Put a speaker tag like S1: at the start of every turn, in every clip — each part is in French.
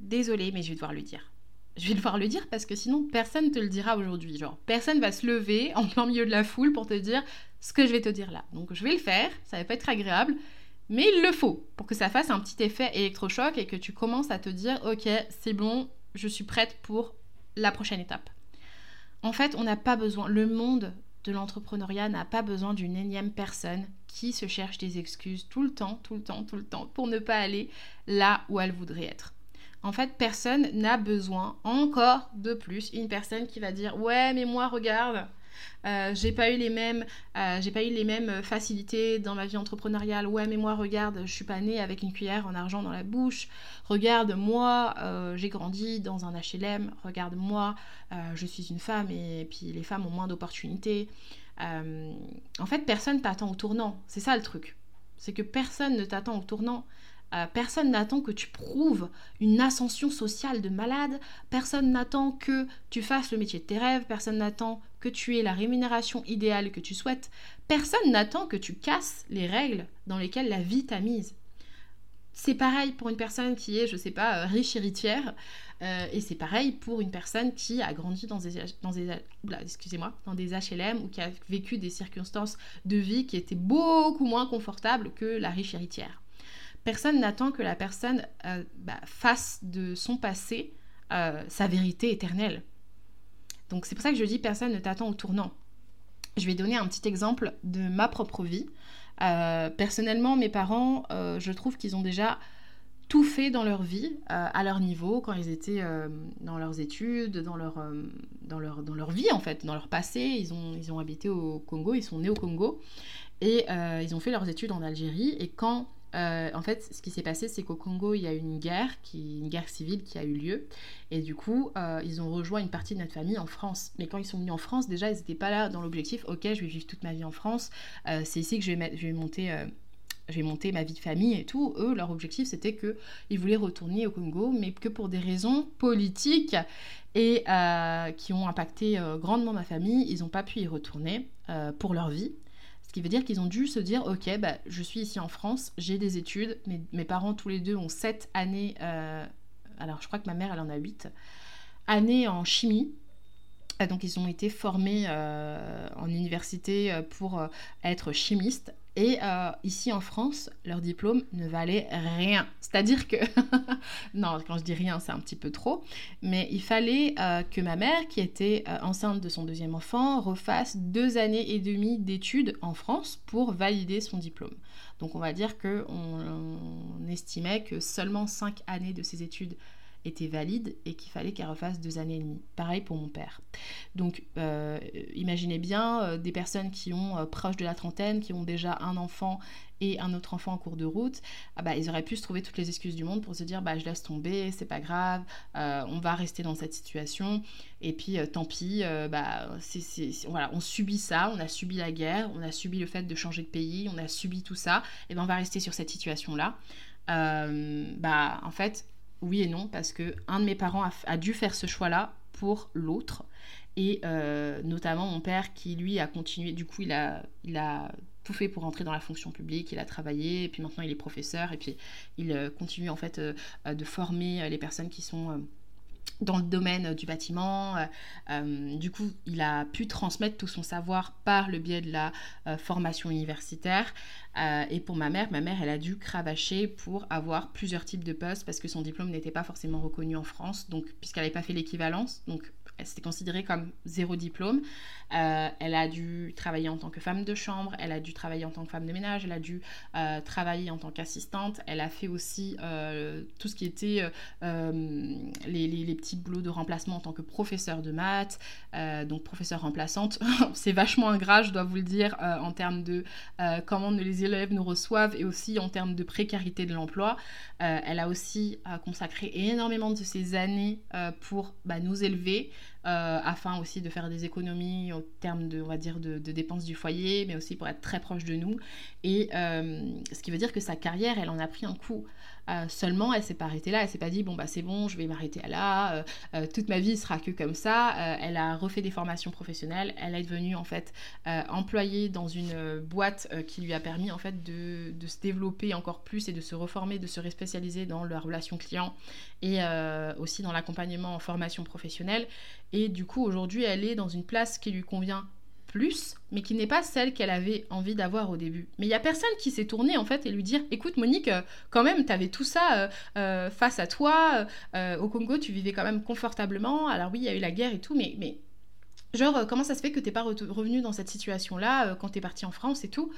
S1: Désolée, mais je vais devoir le dire. Je vais devoir le dire parce que sinon personne te le dira aujourd'hui. Genre, personne va se lever en plein milieu de la foule pour te dire ce que je vais te dire là. Donc je vais le faire, ça va pas être agréable, mais il le faut pour que ça fasse un petit effet électrochoc et que tu commences à te dire ok, c'est bon, je suis prête pour la prochaine étape. En fait, on n'a pas besoin, le monde de l'entrepreneuriat n'a pas besoin d'une énième personne qui se cherche des excuses tout le temps, tout le temps, tout le temps pour ne pas aller là où elle voudrait être. En fait, personne n'a besoin encore de plus une personne qui va dire ouais mais moi regarde, euh, j'ai pas eu les mêmes euh, j'ai pas eu les mêmes facilités dans ma vie entrepreneuriale. Ouais mais moi regarde je suis pas née avec une cuillère en argent dans la bouche. Regarde moi euh, j'ai grandi dans un HLM regarde moi je suis une femme et puis les femmes ont moins d'opportunités. En fait personne t'attend au tournant. C'est ça le truc. C'est que personne ne t'attend au tournant euh, personne n'attend que tu prouves une ascension sociale de malade. Personne n'attend que tu fasses le métier de tes rêves. Personne n'attend que tu aies la rémunération idéale que tu souhaites. Personne n'attend que tu casses les règles dans lesquelles la vie t'a mise. C'est pareil pour une personne qui est, je sais pas, euh, riche héritière. Euh, et c'est pareil pour une personne qui a grandi dans des, dans des, dans des HLM ou qui a vécu des circonstances de vie qui étaient beaucoup moins confortables que la riche héritière personne n'attend que la personne euh, bah, fasse de son passé euh, sa vérité éternelle. Donc c'est pour ça que je dis personne ne t'attend au tournant. Je vais donner un petit exemple de ma propre vie. Euh, personnellement, mes parents, je trouve qu'ils ont déjà tout fait dans leur vie, à leur niveau, quand ils étaient dans leurs études, dans leur, dans, leur, dans leur vie en fait, dans leur passé. Ils ont, ils ont habité au Congo, ils sont nés au Congo. Et ils ont fait leurs études en Algérie. Et quand euh, en fait, ce qui s'est passé, c'est qu'au Congo, il y a eu une guerre, une guerre civile qui a eu lieu. Et du coup, euh, ils ont rejoint une partie de notre famille en France. Mais quand ils sont venus en France, déjà, ils n'étaient pas là dans l'objectif, ok, je vais vivre toute ma vie en France, euh, c'est ici que je vais, monter... je vais monter ma vie de famille et tout. Eux, leur objectif, c'était qu'ils voulaient retourner au Congo, mais que pour des raisons politiques et qui ont impacté grandement ma famille, ils n'ont pas pu y retourner pour leur vie qui veut dire qu'ils ont dû se dire, ok, bah, je suis ici en France, j'ai des études, mes, mes, parents tous les deux ont 7 années, euh, alors je crois que ma mère elle en a 8, années en chimie. Donc ils ont été formés euh, en université euh, pour être chimistes. Et euh, ici en France, leur diplôme ne valait rien. C'est-à-dire que, non, quand je dis rien, c'est un petit peu trop, mais il fallait euh, que ma mère, qui était euh, enceinte de son deuxième enfant, refasse deux années et demie d'études en France pour valider son diplôme. Donc on va dire qu'on on estimait que seulement cinq années de ses études était valide et qu'il fallait qu'elle refasse deux années et demie. Pareil pour mon père. Donc euh, imaginez bien euh, des personnes qui ont euh, proche de la trentaine, qui ont déjà un enfant et un autre enfant en cours de route, ah bah, ils auraient pu se trouver toutes les excuses du monde pour se dire bah, je laisse tomber, c'est pas grave, on va rester dans cette situation et puis tant pis, bah, voilà, on subit ça, on a subi la guerre, on a subi le fait de changer de pays, on a subi tout ça, et ben on va rester sur cette situation-là. bah, en fait, oui et non, parce que un de mes parents a, dû faire ce choix-là pour l'autre. Et euh, notamment mon père qui, lui, a continué, du coup, il a, tout fait pour entrer dans la fonction publique, il a travaillé, et puis maintenant il est professeur, et puis il euh, continue en fait euh, de former les personnes qui sont dans le domaine du bâtiment. du coup, il a pu transmettre tout son savoir par le biais de la formation universitaire. Euh, et pour ma mère, ma mère, elle a dû cravacher pour avoir plusieurs types de postes parce que son diplôme n'était pas forcément reconnu en France, donc puisqu'elle n'avait pas fait l'équivalence, donc elle s'était considérée comme zéro diplôme. Euh, elle a dû travailler en tant que femme de chambre, elle a dû travailler en tant que femme de ménage, elle a dû euh, travailler en tant qu'assistante, elle a fait aussi euh, tout ce qui était les, les, petits boulots de remplacement en tant que professeur de maths, donc professeur remplaçante. C'est vachement ingrat, je dois vous le dire, en termes de comment les élèves nous reçoivent et aussi en termes de précarité de l'emploi. elle a aussi consacré énormément de ses années pour bah, nous élever. Euh, afin aussi de faire des économies au terme de, on va dire, de, dépenses du foyer, mais aussi pour être très proche de nous. Et euh, ce qui veut dire que sa carrière, elle en a pris un coup. Euh, seulement, elle s'est pas arrêtée là, elle s'est pas dit bon bah c'est bon, je vais m'arrêter là, toute ma vie sera que comme ça. elle a refait des formations professionnelles, elle est devenue en fait employée dans une boîte qui lui a permis en fait de, de, se développer encore plus et de se reformer, de se respécialiser dans la relation client et aussi dans l'accompagnement en formation professionnelle. Et du coup, aujourd'hui, elle est dans une place qui lui convient mais qui n'est pas celle qu'elle avait envie d'avoir au début. Mais il n'y a personne qui s'est tourné en fait et lui dire écoute Monique, euh, quand même, tu avais tout ça euh, euh, face à toi. au Congo, tu vivais quand même confortablement. Alors oui, il y a eu la guerre et tout, mais, genre, comment ça se fait que tu n'es pas revenu dans cette situation-là quand tu es parti en France et tout?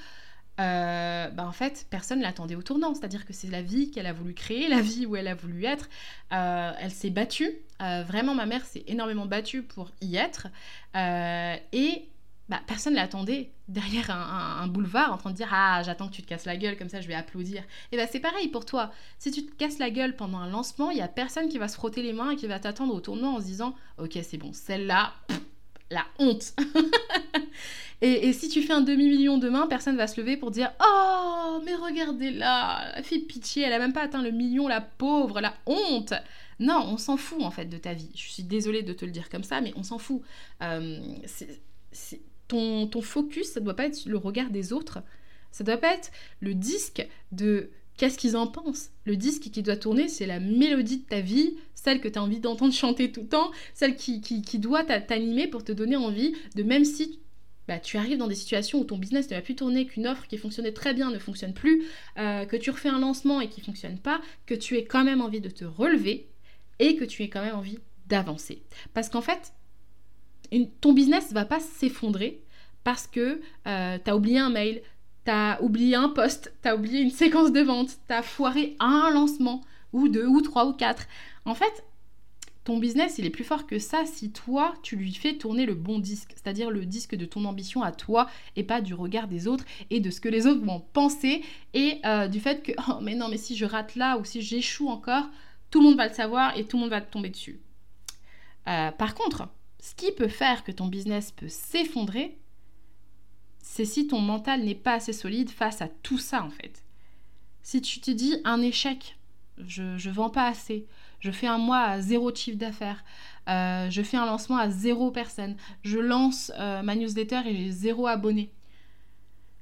S1: Bah en fait, personne l'attendait au tournant. C'est-à-dire que c'est la vie qu'elle a voulu créer, la vie où elle a voulu être. elle s'est battue. vraiment, ma mère s'est énormément battue pour y être. et bah, personne ne l'attendait derrière un, boulevard en train de dire Ah, j'attends que tu te casses la gueule, comme ça je vais applaudir. Et bah, c'est pareil pour toi. Si tu te casses la gueule pendant un lancement, il n'y a personne qui va se frotter les mains et qui va t'attendre au tournant en se disant Ok, c'est bon, celle-là, la honte. et, si tu fais un demi-million demain, personne va se lever pour dire Oh, mais regardez-la, elle fait pitié, elle a même pas atteint le million, la pauvre, la honte. Non, on s'en fout en fait de ta vie. Je suis désolée de te le dire comme ça, mais on s'en fout. Euh, ton, ton focus, ça doit pas être le regard des autres. Ça doit pas être le disque de qu'est-ce qu'ils en pensent. Le disque qui doit tourner, c'est la mélodie de ta vie, celle que tu as envie d'entendre chanter tout le temps, celle qui, qui, doit t'animer pour te donner envie de même si bah, tu arrives dans des situations où ton business ne va plus tourner, qu'une offre qui fonctionnait très bien ne fonctionne plus, euh, que tu refais un lancement et qui ne fonctionne pas, que tu aies quand même envie de te relever et que tu aies quand même envie d'avancer. Parce qu'en fait, ton business ne va pas s'effondrer parce que euh, tu as oublié un mail, tu as oublié un poste, tu as oublié une séquence de vente, tu as foiré un lancement, ou deux, ou trois, ou quatre. En fait, ton business, il est plus fort que ça si toi, tu lui fais tourner le bon disque, c'est-à-dire le disque de ton ambition à toi et pas du regard des autres et de ce que les autres vont penser et euh, du fait que, oh mais non, mais si je rate là ou si j'échoue encore, tout le monde va le savoir et tout le monde va tomber dessus. Euh, par contre, ce qui peut faire que ton business peut s'effondrer, c'est si ton mental n'est pas assez solide face à tout ça en fait. Si tu te dis un échec, je ne vends pas assez, je fais un mois à zéro chiffre d'affaires, euh, je fais un lancement à zéro personne, je lance euh, ma newsletter et j'ai zéro abonné.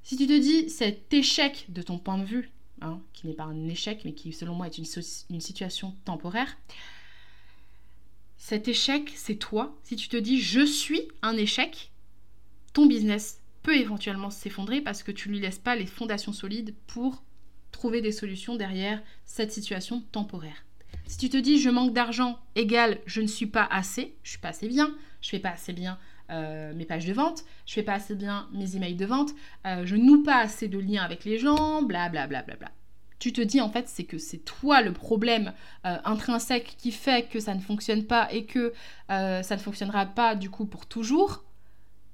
S1: Si tu te dis cet échec de ton point de vue, hein, qui n'est pas un échec mais qui selon moi est une, une situation temporaire, cet échec c'est toi. Si tu te dis je suis un échec, ton business peut éventuellement s'effondrer parce que tu lui laisses pas les fondations solides pour trouver des solutions derrière cette situation temporaire. Si tu te dis je manque d'argent égale je ne suis pas assez, je suis pas assez bien, je fais pas assez bien euh, mes pages de vente, je fais pas assez bien mes emails de vente, euh, je noue pas assez de liens avec les gens, bla bla bla bla bla. Te dis en fait c'est que c'est toi le problème euh, intrinsèque qui fait que ça ne fonctionne pas et que ça ne fonctionnera pas du coup pour toujours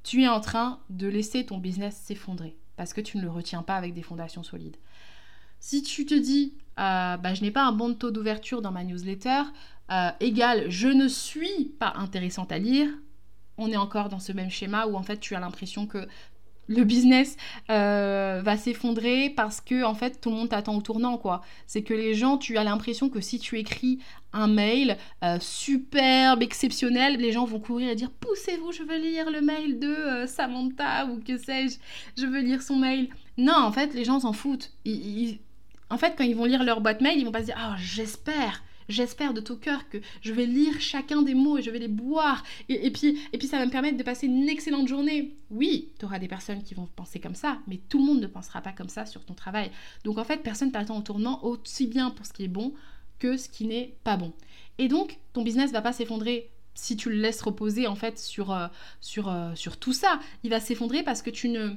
S1: tu es en train de laisser ton business s'effondrer parce que tu ne le retiens pas avec des fondations solides. Si tu te dis, euh, bah, je n'ai pas un bon taux d'ouverture dans ma newsletter, euh, égal, je ne suis pas intéressante à lire, on est encore dans ce même schéma où en fait tu as l'impression que le business euh, va s'effondrer parce que en fait tout le monde t'attend au tournant quoi. C'est que les gens, tu as l'impression que si tu écris un mail euh, superbe, exceptionnel, les gens vont courir et dire poussez-vous, je veux lire le mail de euh, Samantha ou que sais-je, je veux lire son mail. Non, en fait les gens s'en foutent. En fait quand ils vont lire leur boîte mail, ils vont pas se dire ah j'espère j'espère de tout cœur que je vais lire chacun des mots et je vais les boire. Et, puis, et puis ça va me permettre de passer une excellente journée. Oui, tu auras des personnes qui vont penser comme ça, mais tout le monde ne pensera pas comme ça sur ton travail. Donc en fait, personne t'attend au tournant aussi bien pour ce qui est bon que ce qui n'est pas bon. Et donc, ton business va pas s'effondrer si tu le laisses reposer en fait sur, euh, sur, euh, sur tout ça. Il va s'effondrer parce que tu ne,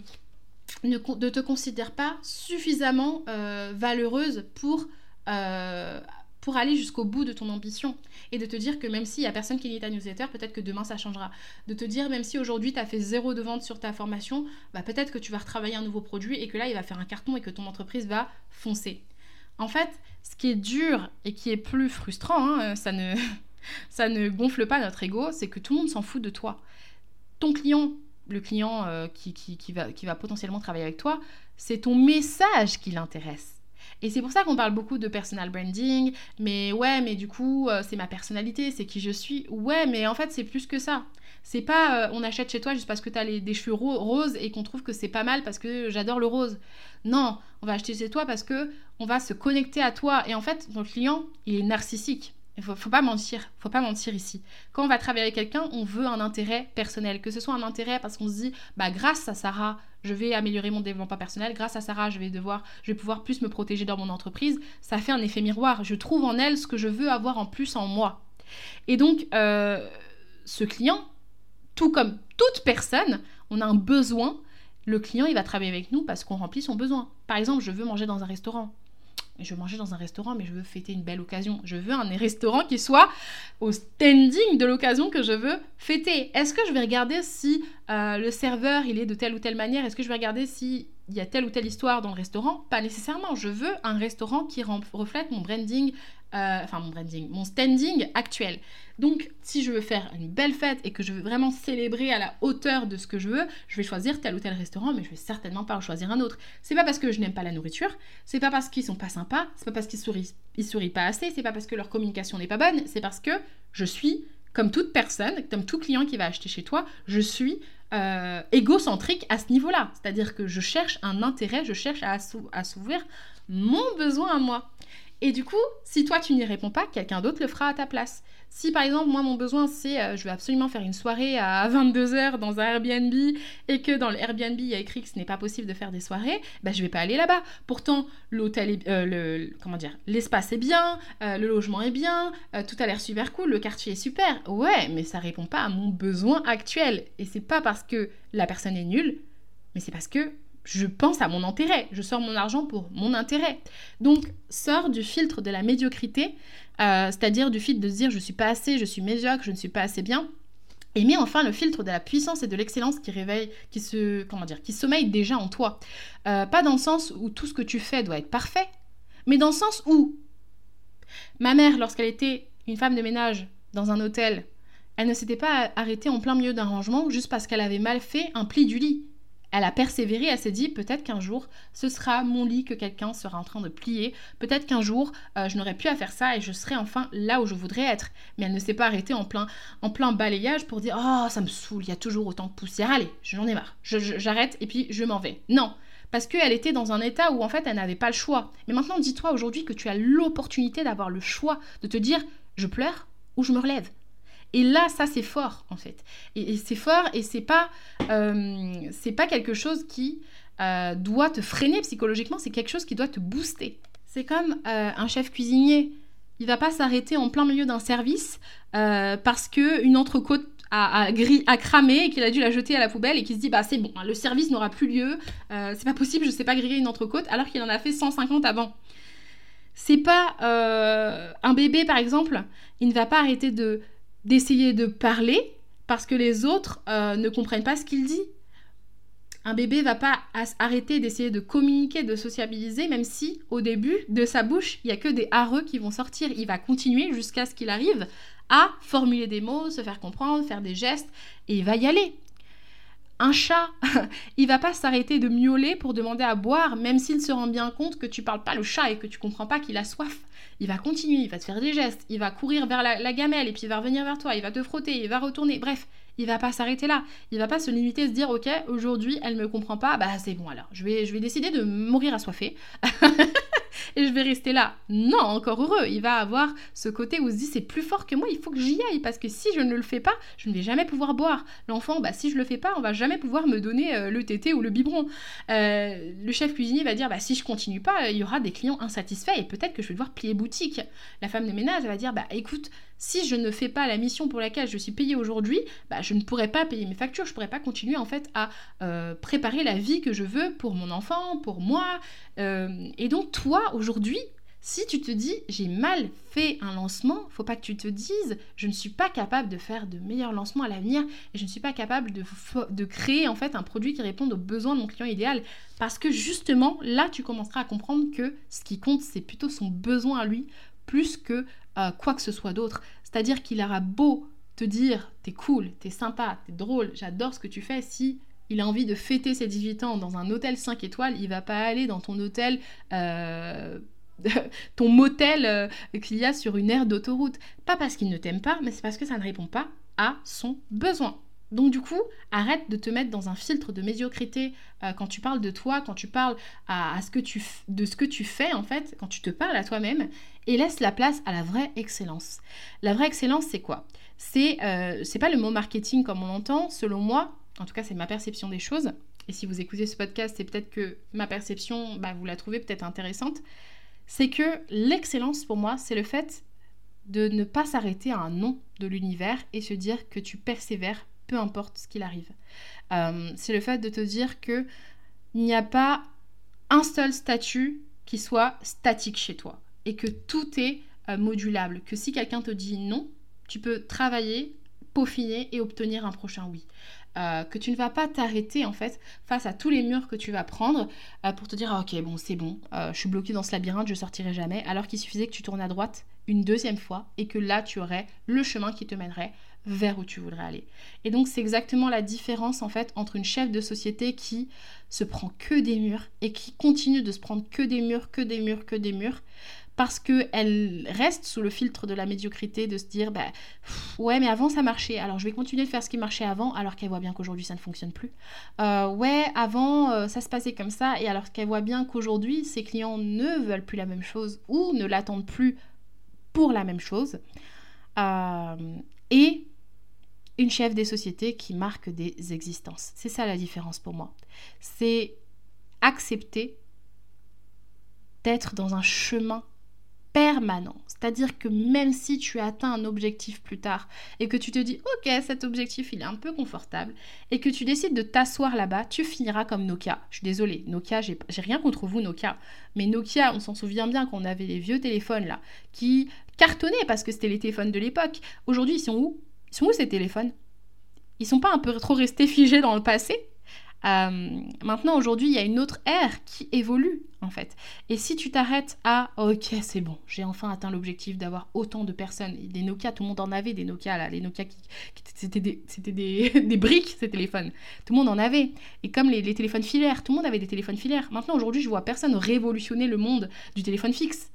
S1: ne, te considères pas suffisamment euh, valeureuse pour, pour aller jusqu'au bout de ton ambition. Et de te dire que même s'il n'y a personne qui lit ta newsletter, peut-être que demain ça changera. De te dire, même si aujourd'hui tu as fait zéro de vente sur ta formation, bah, peut-être que tu vas retravailler un nouveau produit et que là il va faire un carton et que ton entreprise va foncer. En fait, ce qui est dur et qui est plus frustrant, hein, ça ne ça ne gonfle pas notre ego, c'est que tout le monde s'en fout de toi. Ton client, le client euh, qui, va, qui va potentiellement travailler avec toi, c'est ton message qui l'intéresse. Et c'est pour ça qu'on parle beaucoup de personal branding, mais ouais, mais du coup, euh, c'est ma personnalité, c'est qui je suis. Ouais, mais en fait, c'est plus que ça. C'est pas euh, on achète chez toi juste parce que tu as les, des cheveux roses et qu'on trouve que c'est pas mal parce que j'adore le rose. Non, on va acheter chez toi parce que on va se connecter à toi. Et en fait, ton client, il est narcissique. Il faut, faut pas mentir, faut pas mentir ici. Quand on va travailler avec quelqu'un, on veut un intérêt personnel, que ce soit un intérêt parce qu'on se dit, bah grâce à Sarah, je vais améliorer mon développement personnel, grâce à Sarah, je vais devoir, je vais pouvoir plus me protéger dans mon entreprise. Ça fait un effet miroir. Je trouve en elle ce que je veux avoir en plus en moi. Et donc, euh, ce client, tout comme toute personne, on a un besoin. Le client, il va travailler avec nous parce qu'on remplit son besoin. Par exemple, je veux manger dans un restaurant je veux manger dans un restaurant, mais je veux fêter une belle occasion. Je veux un restaurant qui soit au standing de l'occasion que je veux fêter. Est-ce que je vais regarder si euh, le serveur il est de telle ou telle manière? Est-ce que je vais regarder si il y a telle ou telle histoire dans le restaurant? Pas nécessairement. Je veux un restaurant qui reflète mon branding, euh, enfin mon branding, mon standing actuel. Donc, si je veux faire une belle fête et que je veux vraiment célébrer à la hauteur de ce que je veux, je vais choisir tel ou tel restaurant, mais je vais certainement pas en choisir un autre. C'est pas parce que je n'aime pas la nourriture, c'est pas parce qu'ils sont pas sympas, c'est pas parce qu'ils sourient, ils sourient pas assez, c'est pas parce que leur communication n'est pas bonne, c'est parce que je suis comme toute personne, comme tout client qui va acheter chez toi, je suis euh, égocentrique à ce niveau-là. C'est-à-dire que je cherche un intérêt, je cherche à, à s'ouvrir mon besoin à moi. Et du coup, si toi tu n'y réponds pas, quelqu'un d'autre le fera à ta place. Si par exemple, moi, mon besoin, c'est euh, je veux absolument faire une soirée à 22h dans un Airbnb et que dans le Airbnb, il y a écrit que ce n'est pas possible de faire des soirées, bah, je vais pas aller là-bas. Pourtant, l'hôtel euh, le, comment dire, l'espace est bien, euh, le logement est bien, tout a l'air super cool, le quartier est super. Ouais, mais ça répond pas à mon besoin actuel. Et c'est pas parce que la personne est nulle, mais c'est parce que je pense à mon intérêt, je sors mon argent pour mon intérêt. Donc, sors du filtre de la médiocrité, euh, c'est-à-dire du filtre de se dire je suis pas assez, je suis médiocre, je ne suis pas assez bien. Et mets enfin le filtre de la puissance et de l'excellence qui réveille, qui se, comment dire, qui sommeille déjà en toi. Euh, pas dans le sens où tout ce que tu fais doit être parfait, mais dans le sens où ma mère, lorsqu'elle était une femme de ménage dans un hôtel, elle ne s'était pas arrêtée en plein milieu d'un rangement juste parce qu'elle avait mal fait un pli du lit. Elle a persévéré, elle s'est dit peut-être qu'un jour ce sera mon lit que quelqu'un sera en train de plier, peut-être qu'un jour euh, je n'aurai plus à faire ça et je serai enfin là où je voudrais être. Mais elle ne s'est pas arrêtée en plein, en plein balayage pour dire oh ça me saoule, il y a toujours autant de poussière, allez, j'en ai marre, j'arrête et puis je m'en vais. Non, parce qu'elle était dans un état où en fait elle n'avait pas le choix. Mais maintenant dis-toi aujourd'hui que tu as l'opportunité d'avoir le choix de te dire je pleure ou je me relève. Et là, ça c'est fort en fait. Et, c'est fort et c'est pas, euh, c'est pas quelque chose qui euh, doit te freiner psychologiquement, c'est quelque chose qui doit te booster. C'est comme euh, un chef cuisinier. Il va pas s'arrêter en plein milieu d'un service parce que une entrecôte a, a, cramé et qu'il a dû la jeter à la poubelle et qu'il se dit bah c'est bon, le service n'aura plus lieu, c'est pas possible, je sais pas griller une entrecôte alors qu'il en a fait 150 avant. C'est pas un bébé par exemple, il ne va pas arrêter de d'essayer de parler parce que les autres euh, ne comprennent pas ce qu'il dit. Un bébé va pas arrêter d'essayer de communiquer, de sociabiliser, même si au début de sa bouche, il y a que des hareux qui vont sortir. Il va continuer jusqu'à ce qu'il arrive à formuler des mots, se faire comprendre, faire des gestes, et il va y aller. Un chat, il va pas s'arrêter de miauler pour demander à boire, même s'il se rend bien compte que tu parles pas le chat et que tu comprends pas qu'il a soif. Il va continuer, il va te faire des gestes, il va courir vers la, gamelle et puis il va revenir vers toi, il va te frotter, il va retourner. Bref, il va pas s'arrêter là. Il va pas se limiter à se dire ok aujourd'hui elle me comprend pas, bah c'est bon alors. Je vais, je vais décider de mourir assoiffé et je vais rester là. Non, encore heureux. Il va avoir ce côté où il se dit c'est plus fort que moi, il faut que j'y aille parce que si je ne le fais pas, je ne vais jamais pouvoir boire. L'enfant, bah, si je le fais pas, on va jamais pouvoir me donner euh, le tété ou le biberon. Euh, le chef cuisinier va dire bah, si je continue pas, il y aura des clients insatisfaits et peut-être que je vais devoir plier boutique. La femme de ménage va dire bah écoute, si je ne fais pas la mission pour laquelle je suis payée aujourd'hui, bah, je ne pourrai pas payer mes factures, je ne pourrai pas continuer en fait à euh, préparer la vie que je veux pour mon enfant, pour moi. Euh, et donc toi aujourd'hui, si tu te dis j'ai mal fait un lancement, faut pas que tu te dises je ne suis pas capable de faire de meilleurs lancements à l'avenir et je ne suis pas capable de, de créer en fait un produit qui réponde aux besoins de mon client idéal parce que justement là tu commenceras à comprendre que ce qui compte c'est plutôt son besoin à lui plus que euh, quoi que ce soit d'autre. C'est-à-dire qu'il aura beau te dire t'es cool, t'es sympa, t'es drôle, j'adore ce que tu fais, si il a envie de fêter ses 18 ans dans un hôtel 5 étoiles, il va pas aller dans ton hôtel, euh, ton motel euh, qu'il y a sur une aire d'autoroute. Pas parce qu'il ne t'aime pas, mais c'est parce que ça ne répond pas à son besoin. Donc du coup, arrête de te mettre dans un filtre de médiocrité euh, quand tu parles de toi, quand tu parles à, ce que tu de ce que tu fais en fait, quand tu te parles à toi-même, et laisse la place à la vraie excellence. La vraie excellence, c'est quoi? C'est euh, pas le mot marketing comme on l'entend. Selon moi, en tout cas, c'est ma perception des choses. Et si vous écoutez ce podcast, c'est peut-être que ma perception, bah, vous la trouvez peut-être intéressante. C'est que l'excellence pour moi, c'est le fait de ne pas s'arrêter à un nom de l'univers et se dire que tu persévères peu importe ce qu'il arrive. Euh, c'est le fait de te dire que il n'y a pas un seul statut qui soit statique chez toi et que tout est euh, modulable. Que si quelqu'un te dit non, tu peux travailler, peaufiner et obtenir un prochain oui. Euh, que tu ne vas pas t'arrêter en fait face à tous les murs que tu vas prendre pour te dire ah, ok bon c'est bon je suis bloqué dans ce labyrinthe je sortirai jamais alors qu'il suffisait que tu tournes à droite une deuxième fois et que là tu aurais le chemin qui te mènerait vers où tu voudrais aller. Et donc c'est exactement la différence en fait entre une chef de société qui se prend que des murs et qui continue de se prendre que des murs, que des murs, que des murs parce qu'elle reste sous le filtre de la médiocrité, de se dire bah, ouais mais avant ça marchait, alors je vais continuer de faire ce qui marchait avant alors qu'elle voit bien qu'aujourd'hui ça ne fonctionne plus. Euh, ouais avant euh, ça se passait comme ça et alors qu'elle voit bien qu'aujourd'hui ses clients ne veulent plus la même chose ou ne l'attendent plus pour la même chose. Euh, et une chef des sociétés qui marque des existences. C'est ça la différence pour moi. C'est accepter d'être dans un chemin permanent. C'est-à-dire que même si tu atteins un objectif plus tard et que tu te dis ok cet objectif il est un peu confortable et que tu décides de t'asseoir là-bas, tu finiras comme Nokia. Je suis désolée, Nokia, j'ai rien contre vous Nokia, mais Nokia, on s'en souvient bien qu'on avait les vieux téléphones là qui cartonnaient parce que c'était les téléphones de l'époque. Aujourd'hui ils sont où? Ils sont ces téléphones? Ils sont pas un peu trop restés figés dans le passé? Euh, maintenant, aujourd'hui, il y a une autre ère qui évolue, en fait. Et si tu t'arrêtes à OK, c'est bon, j'ai enfin atteint l'objectif d'avoir autant de personnes. Des Nokia, tout le monde en avait des Nokia, là. Les Nokia, qui, c'était des, des, des, briques, ces téléphones. Tout le monde en avait. Et comme les, les téléphones filaires, tout le monde avait des téléphones filaires. Maintenant, aujourd'hui, je vois personne révolutionner le monde du téléphone fixe.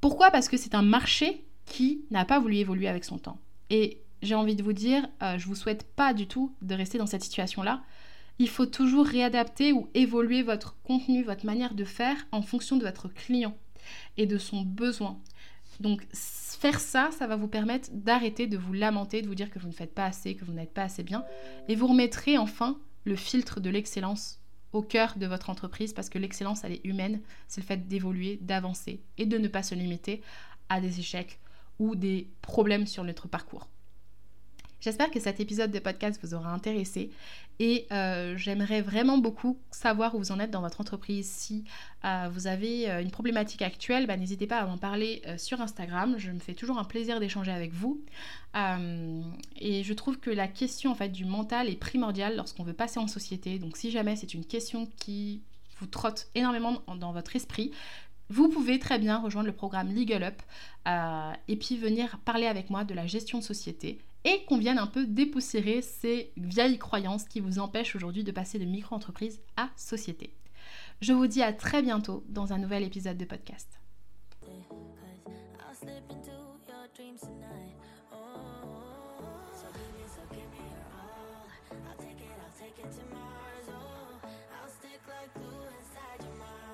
S1: Pourquoi? Parce que c'est un marché qui n'a pas voulu évoluer avec son temps. Et j'ai envie de vous dire, euh, je vous souhaite pas du tout de rester dans cette situation-là. Il faut toujours réadapter ou évoluer votre contenu, votre manière de faire en fonction de votre client et de son besoin. Donc faire ça, ça va vous permettre d'arrêter de vous lamenter, de vous dire que vous ne faites pas assez, que vous n'êtes pas assez bien, et vous remettrez enfin le filtre de l'excellence au cœur de votre entreprise parce que l'excellence, elle est humaine, c'est le fait d'évoluer, d'avancer et de ne pas se limiter à des échecs ou des problèmes sur notre parcours. J'espère que cet épisode de podcast vous aura intéressé et euh, j'aimerais vraiment beaucoup savoir où vous en êtes dans votre entreprise. Si euh, vous avez euh, une problématique actuelle, bah, n'hésitez pas à m'en parler sur Instagram. Je me fais toujours un plaisir d'échanger avec vous. et je trouve que la question en fait du mental est primordiale lorsqu'on veut passer en société. Donc si jamais c'est une question qui vous trotte énormément dans votre esprit, vous pouvez très bien rejoindre le programme Legal Up et puis venir parler avec moi de la gestion de société et qu'on vienne un peu dépoussiérer ces vieilles croyances qui vous empêchent aujourd'hui de passer de micro-entreprise à société. Je vous dis à très bientôt dans un nouvel épisode de podcast.